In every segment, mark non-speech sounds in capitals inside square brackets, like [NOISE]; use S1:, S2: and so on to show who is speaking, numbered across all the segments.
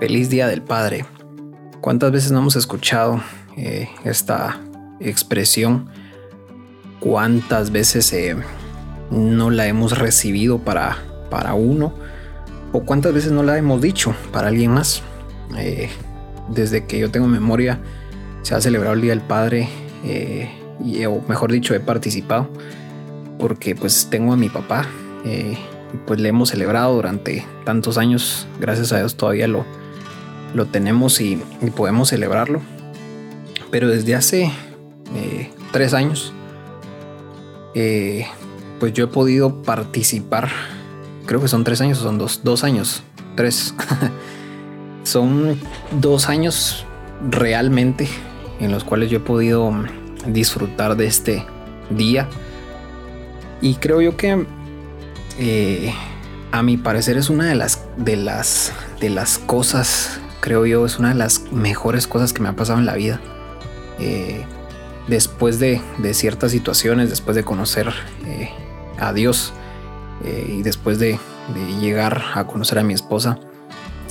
S1: Feliz Día del Padre. ¿Cuántas veces no hemos escuchado eh, esta expresión? ¿Cuántas veces eh, no la hemos recibido para, para uno? ¿O cuántas veces no la hemos dicho para alguien más? Eh, desde que yo tengo memoria, se ha celebrado el Día del Padre, y, o mejor dicho, he participado, porque pues tengo a mi papá, y pues le hemos celebrado durante tantos años, gracias a Dios todavía lo, lo tenemos y, podemos celebrarlo. Pero desde hace eh, tres años, eh, pues yo he podido participar. Creo que son tres años, son dos, dos años, tres. [LAUGHS] son dos años realmente en los cuales yo he podido disfrutar de este día. Y creo yo que eh, a mi parecer es una de las de las de las cosas creo yo, es una de las mejores cosas que me ha pasado en la vida. Eh, después de, ciertas situaciones, después de conocer eh, a Dios eh, y después de, llegar a conocer a mi esposa,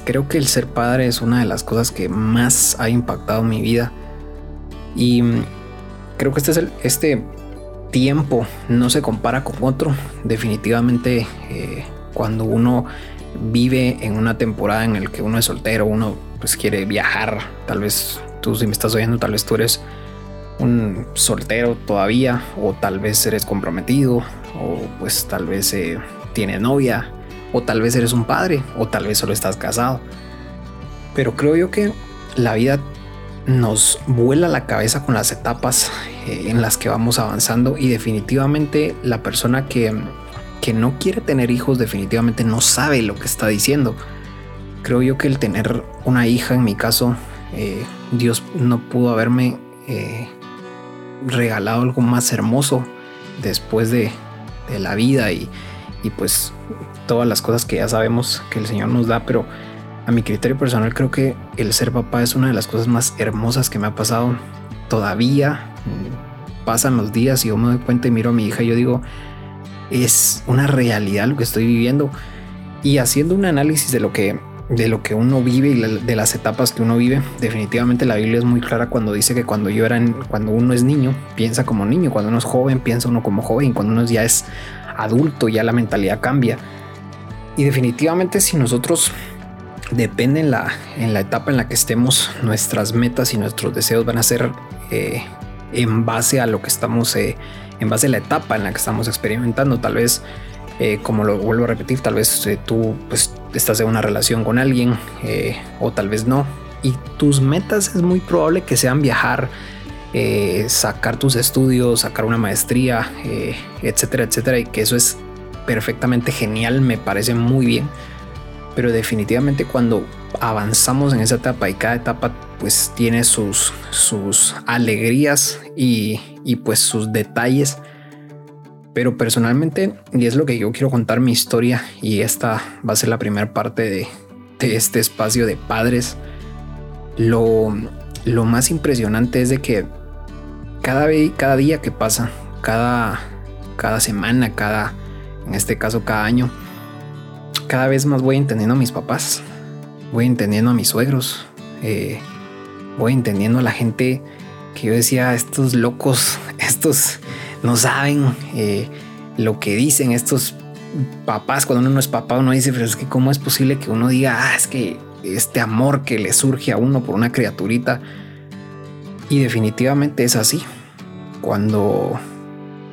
S1: creo que el ser padre es una de las cosas que más ha impactado mi vida. Y mm, creo que este es el, este tiempo no se compara con otro. Definitivamente cuando uno vive en una temporada en el que uno es soltero, uno pues quiere viajar, tal vez tú si me estás oyendo, tal vez tú eres un soltero todavía o tal vez eres comprometido o pues tal vez eh, tienes novia o tal vez eres un padre o tal vez solo estás casado. Pero creo yo que la vida nos vuela la cabeza con las etapas eh, en las que vamos avanzando y definitivamente la persona que que no quiere tener hijos definitivamente no sabe lo que está diciendo. Creo yo que el tener una hija, en mi caso, eh, Dios no pudo haberme eh, regalado algo más hermoso después de, la vida y, y, pues todas las cosas que ya sabemos que el Señor nos da, pero a mi criterio personal creo que el ser papá es una de las cosas más hermosas que me ha pasado. Todavía pasan los días y yo me doy cuenta y miro a mi hija y yo digo, es una realidad lo que estoy viviendo y haciendo un análisis de lo que de lo que uno vive y de las etapas que uno vive. Definitivamente la Biblia es muy clara cuando dice que cuando yo era, cuando uno es niño, piensa como niño, cuando uno es joven, piensa uno como joven, cuando uno ya es adulto, ya la mentalidad cambia. Y definitivamente si nosotros depende en la, en la etapa en la que estemos, nuestras metas y nuestros deseos van a ser eh, en base a lo que estamos eh, en base a la etapa en la que estamos experimentando. Tal vez, eh, como lo vuelvo a repetir, tal vez eh, tú pues, estás en una relación con alguien eh, o tal vez no. Y tus metas es muy probable que sean viajar, sacar tus estudios, sacar una maestría, etcétera, etcétera. Y que eso es perfectamente genial, me parece muy bien. Pero definitivamente cuando avanzamos en esa etapa y cada etapa pues tiene sus, sus alegrías y, y pues sus detalles. Pero personalmente, y es lo que yo quiero contar mi historia, y esta va a ser la primera parte de, este espacio de padres, lo, lo más impresionante es de que cada, cada día que pasa, cada, cada semana, cada, en este caso cada año, cada vez más voy entendiendo a mis papás, voy entendiendo a mis suegros, eh, voy entendiendo a la gente que yo decía, estos locos, [LAUGHS] estos no saben eh, lo que dicen, estos papás, cuando uno no es papá, uno dice, pero es que cómo es posible que uno diga, ah, es que este amor que le surge a uno por una criaturita. Y definitivamente es así. Cuando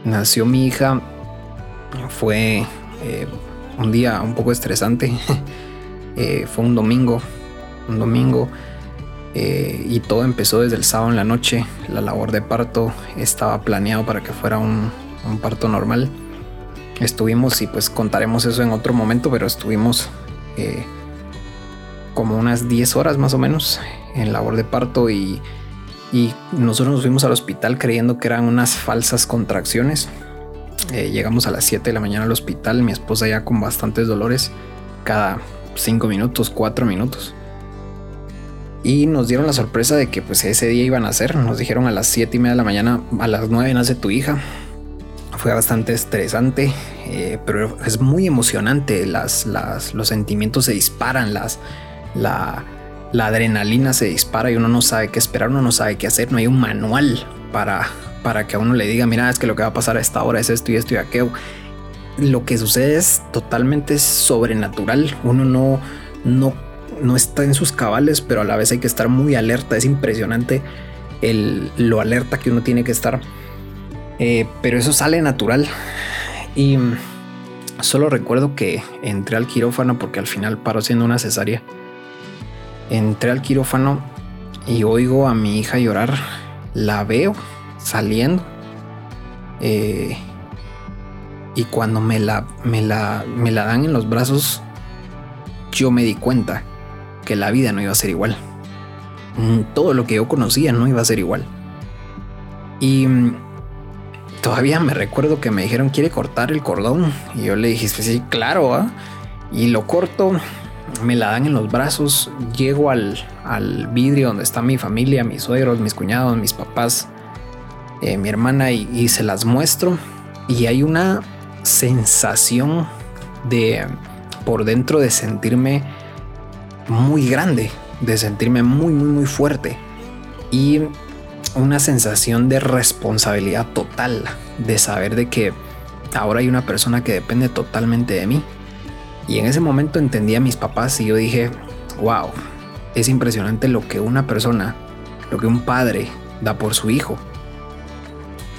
S1: nació mi hija fue eh, un día un poco estresante. [LAUGHS] Eh, fue un domingo, un domingo eh, y todo empezó desde el sábado en la noche. La labor de parto estaba planeado para que fuera un, parto normal. Estuvimos, y pues contaremos eso en otro momento, pero estuvimos eh, como unas 10 horas más o menos en labor de parto y, y nosotros nos fuimos al hospital creyendo que eran unas falsas contracciones. Eh, llegamos a las 7 de la mañana al hospital, mi esposa ya con bastantes dolores cada 5 minutos, 4 minutos y nos dieron la sorpresa de que pues ese día iban a hacer. Nos dijeron a las 7 y media de la mañana, a las 9 nace tu hija. Fue bastante estresante, eh, pero es muy emocionante. Las, las, los sentimientos se disparan, las, la, la adrenalina se dispara y uno no sabe qué esperar, uno no sabe qué hacer, no hay un manual para, para que a uno le diga, mira, es que lo que va a pasar a esta hora es esto y esto y aquello. Lo que sucede es totalmente sobrenatural, uno no, no, no está en sus cabales, pero a la vez hay que estar muy alerta, es impresionante el, lo alerta que uno tiene que estar. Eh, pero eso sale natural. Y solo recuerdo que entré al quirófano porque al final paro siendo una cesárea. Entré al quirófano y oigo a mi hija llorar. La veo saliendo. Eh, y cuando me la, me, la, me la dan en los brazos, yo me di cuenta que la vida no iba a ser igual. Mm, todo lo que yo conocía no iba a ser igual. Y mm, todavía me recuerdo que me dijeron, ¿quiere cortar el cordón? Y yo le dije, sí, claro. ¿ah?". Y lo corto, me la dan en los brazos, llego al, vidrio donde está mi familia, mis suegros, mis cuñados, mis papás, eh, mi hermana, y, se las muestro. Y hay una sensación de por dentro de sentirme muy grande, de sentirme muy, muy, muy fuerte. Y una sensación de responsabilidad total, de saber de que ahora hay una persona que depende totalmente de mí. Y en ese momento entendí a mis papás y yo dije, wow, es impresionante lo que una persona, lo que un padre da por su hijo.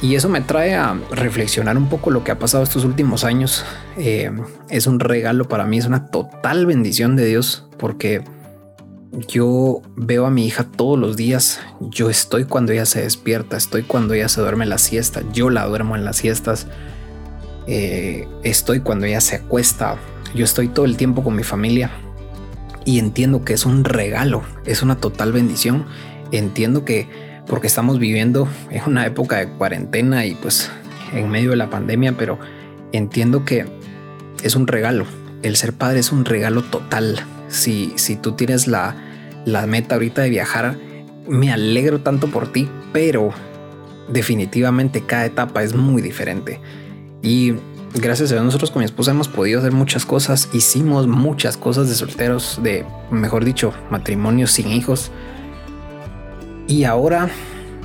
S1: Y eso me trae a reflexionar un poco lo que ha pasado estos últimos años. Eh, es un regalo para mí, es una total bendición de Dios porque yo veo a mi hija todos los días. Yo estoy cuando ella se despierta, estoy cuando ella se duerme en la siesta, yo la duermo en las siestas. Eh, estoy cuando ella se acuesta. Yo estoy todo el tiempo con mi familia y entiendo que es un regalo, es una total bendición. Entiendo que porque estamos viviendo en una época de cuarentena y pues en medio de la pandemia, pero entiendo que es un regalo. El ser padre es un regalo total si, si tú tienes la, la meta ahorita de viajar, me alegro tanto por ti, pero definitivamente cada etapa es muy diferente. Y gracias a Dios nosotros con mi esposa hemos podido hacer muchas cosas, hicimos muchas cosas de solteros, de, mejor dicho, matrimonios sin hijos. Y ahora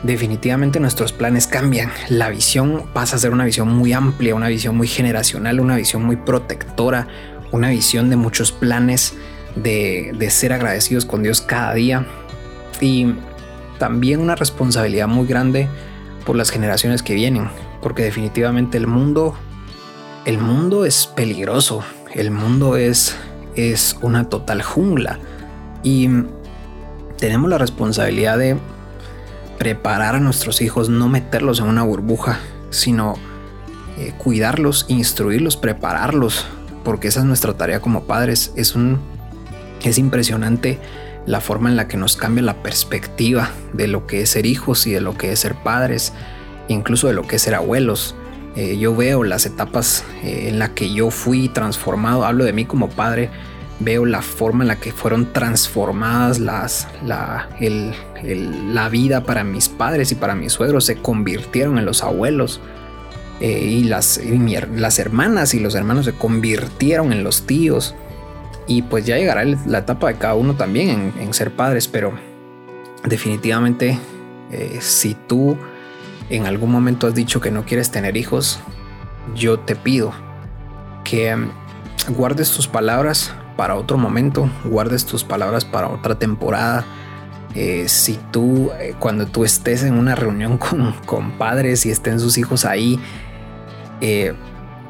S1: definitivamente nuestros planes cambian. La visión pasa a ser una visión muy amplia, una visión muy generacional, una visión muy protectora, una visión de muchos planes de, ser agradecidos con Dios cada día y también una responsabilidad muy grande por las generaciones que vienen, porque definitivamente el mundo, el mundo es peligroso, el mundo es, es una total jungla y tenemos la responsabilidad de preparar a nuestros hijos, no meterlos en una burbuja, sino eh, cuidarlos, instruirlos, prepararlos, porque esa es nuestra tarea como padres, es un es impresionante la forma en la que nos cambia la perspectiva de lo que es ser hijos y de lo que es ser padres, incluso de lo que es ser abuelos. Eh, yo veo las etapas eh, en la que yo fui transformado, hablo de mí como padre, veo la forma en la que fueron transformadas las, la, la vida para mis padres y para mis suegros, se convirtieron en los abuelos. Eh, y, las, las hermanas y los hermanos se convirtieron en los tíos y pues ya llegará la etapa de cada uno también en, ser padres, pero definitivamente eh, si tú en algún momento has dicho que no quieres tener hijos, yo te pido que mm, guardes tus palabras para otro momento, guardes tus palabras para otra temporada. Eh, si tú, eh, cuando tú estés en una reunión [LAUGHS] con, con padres y estén sus hijos ahí,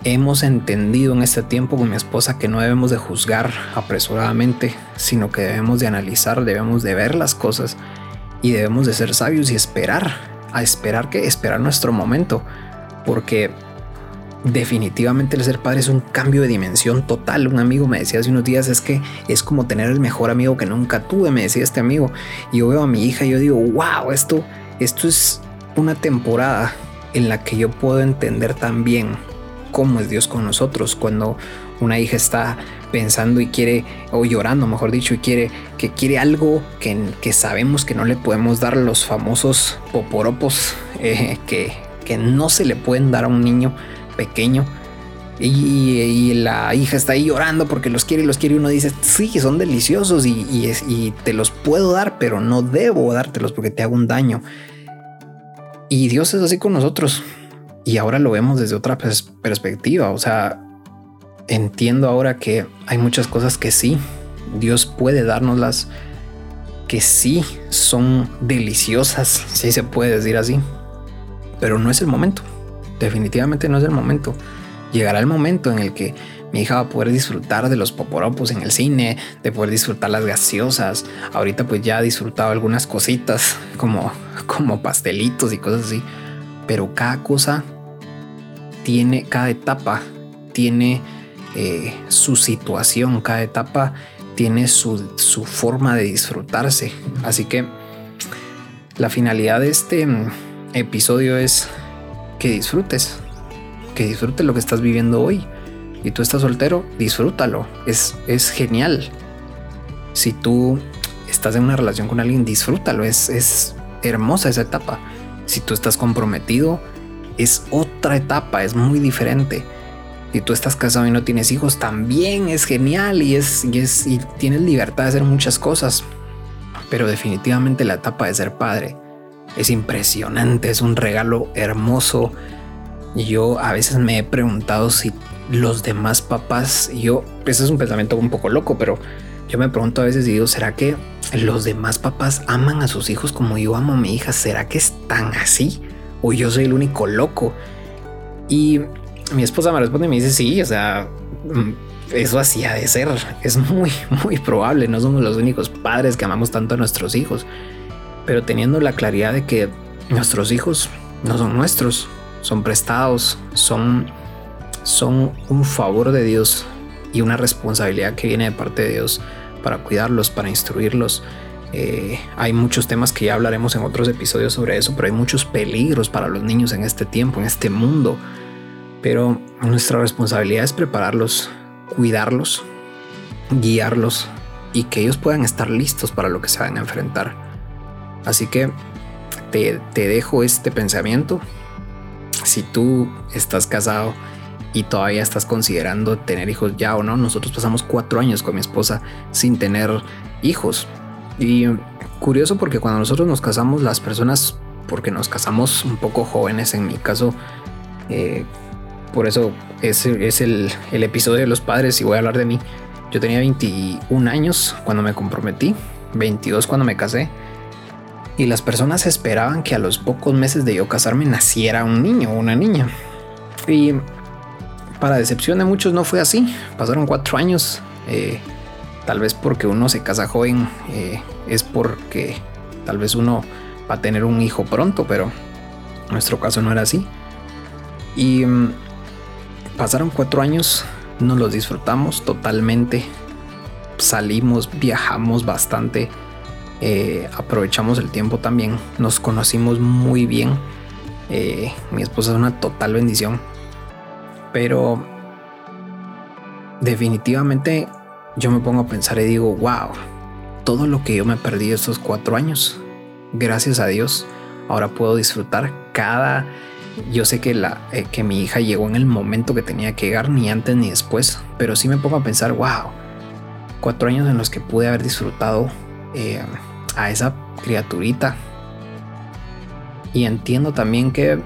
S1: hemos entendido en este tiempo con mi esposa que no debemos de juzgar apresuradamente, sino que debemos de analizar, debemos de ver las cosas y debemos de ser sabios y esperar, a esperar que esperar nuestro momento, porque definitivamente el ser padre es un cambio de dimensión total. Un amigo me decía hace unos días es que es como tener el mejor amigo que nunca tuve, me decía este amigo. Y yo veo a mi hija y yo digo, wow, esto, esto es una temporada en la que yo puedo entender también cómo es Dios con nosotros cuando una hija está pensando y quiere, o llorando, mejor dicho, y quiere que quiere algo que, que sabemos que no le podemos dar los famosos poporopos eh, que, que no se le pueden dar a un niño pequeño. y, la hija está ahí llorando porque los quiere y los quiere y uno dice, sí, son deliciosos y, te los puedo dar, pero no debo dártelos porque te hago un daño. Y Dios es así con nosotros. Y ahora lo vemos desde otra perspectiva. O sea, entiendo ahora que hay muchas cosas que sí, Dios puede dárnoslas, que sí son deliciosas, si se puede decir así. Pero no es el momento. Definitivamente no es el momento llegará el momento en el que mi hija va a poder disfrutar de los poporopos en el cine, de poder disfrutar las gaseosas. Ahorita pues ya ha disfrutado algunas cositas [LAUGHS] como, como pastelitos y cosas así. Pero cada cosa tiene, cada etapa tiene eh, su situación, cada etapa tiene su, su forma de disfrutarse. Así que la finalidad de este mm, episodio es que disfrutes, que disfrutes lo que estás viviendo hoy. Y tú estás soltero, disfrútalo. Es, es genial. Si tú estás en una relación con alguien, disfrútalo. Es, es hermosa esa etapa. Si tú estás comprometido, es otra etapa, es muy diferente. Si tú estás casado y no tienes hijos, también es genial y es, y es y tienes libertad de hacer muchas cosas. Pero definitivamente la etapa de ser padre es impresionante, es un regalo hermoso yo a veces me he preguntado si los demás papás, yo, ese es un pensamiento un poco loco, pero yo me pregunto a veces y digo, ¿será que los demás papás aman a sus hijos como yo amo a mi hija? ¿Será que están así? ¿O yo soy el único loco? Y mi esposa me responde y me dice, sí, o sea, mm, eso así ha de ser. Es muy, [LAUGHS] muy probable. No somos los únicos padres que amamos tanto a nuestros hijos. Pero teniendo la claridad de que nuestros hijos no son nuestros, son prestados, son, son un favor de Dios y una responsabilidad que viene de parte de Dios para cuidarlos, para instruirlos. Eh, hay muchos temas que ya hablaremos en otros episodios sobre eso, pero hay muchos peligros para los niños en este tiempo, en este mundo. Pero nuestra responsabilidad es prepararlos, cuidarlos, guiarlos y que ellos puedan estar listos para lo que se van a enfrentar. Así que te, te dejo este pensamiento si tú estás casado y todavía estás considerando tener hijos ya o no, nosotros pasamos cuatro años con mi esposa sin tener hijos. Y curioso porque cuando nosotros nos casamos, las personas, porque nos casamos un poco jóvenes, en mi caso, eh, por eso es, es el, el, episodio de los padres y voy a hablar de mí. Yo tenía 21 años cuando me comprometí, 22 cuando me casé y las personas esperaban que a los pocos meses de yo casarme naciera un niño o una niña. Y para decepción de muchos no fue así. Pasaron cuatro años. Eh, tal vez porque uno se casa joven eh, es porque tal vez uno va a tener un hijo pronto, pero nuestro caso no era así. Y mm, pasaron cuatro años, nos los disfrutamos totalmente. Salimos, viajamos bastante eh, aprovechamos el tiempo también, nos conocimos muy bien. Eh, mi esposa es una total bendición, pero definitivamente yo me pongo a pensar y digo, wow, todo lo que yo me perdí estos cuatro años, gracias a Dios, ahora puedo disfrutar cada... Yo sé que, la, eh, que mi hija llegó en el momento que tenía que llegar, ni antes ni después, pero sí me pongo a pensar, wow, cuatro años en los que pude haber disfrutado eh, a esa criaturita. Y entiendo también que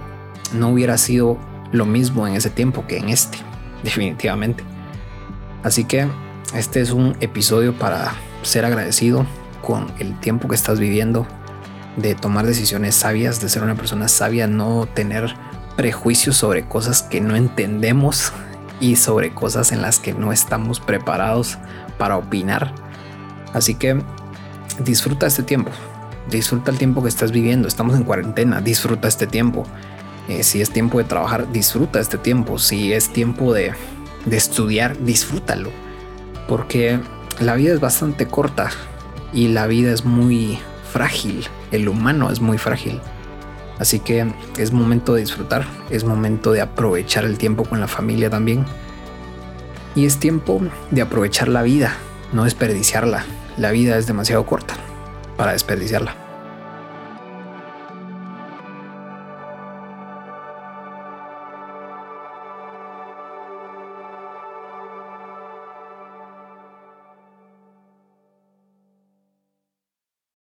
S1: no hubiera sido lo mismo en ese tiempo que en este, [LAUGHS] definitivamente. Así que este es un episodio para ser agradecido con el tiempo que estás viviendo, de tomar decisiones sabias, de ser una persona sabia, no tener prejuicios sobre cosas que no entendemos y sobre cosas en las que no estamos preparados para opinar. Así que disfruta este tiempo. Disfruta el tiempo que estás viviendo. Estamos en cuarentena. Disfruta este tiempo. Eh, si es tiempo de trabajar, disfruta este tiempo. Si es tiempo de, de estudiar, disfrútalo. Porque la vida es bastante corta y la vida es muy frágil. El humano es muy frágil. Así que es momento de disfrutar, es momento de aprovechar el tiempo con la familia también. Y es tiempo de aprovechar la vida, no desperdiciarla la vida es demasiado corta para desperdiciarla.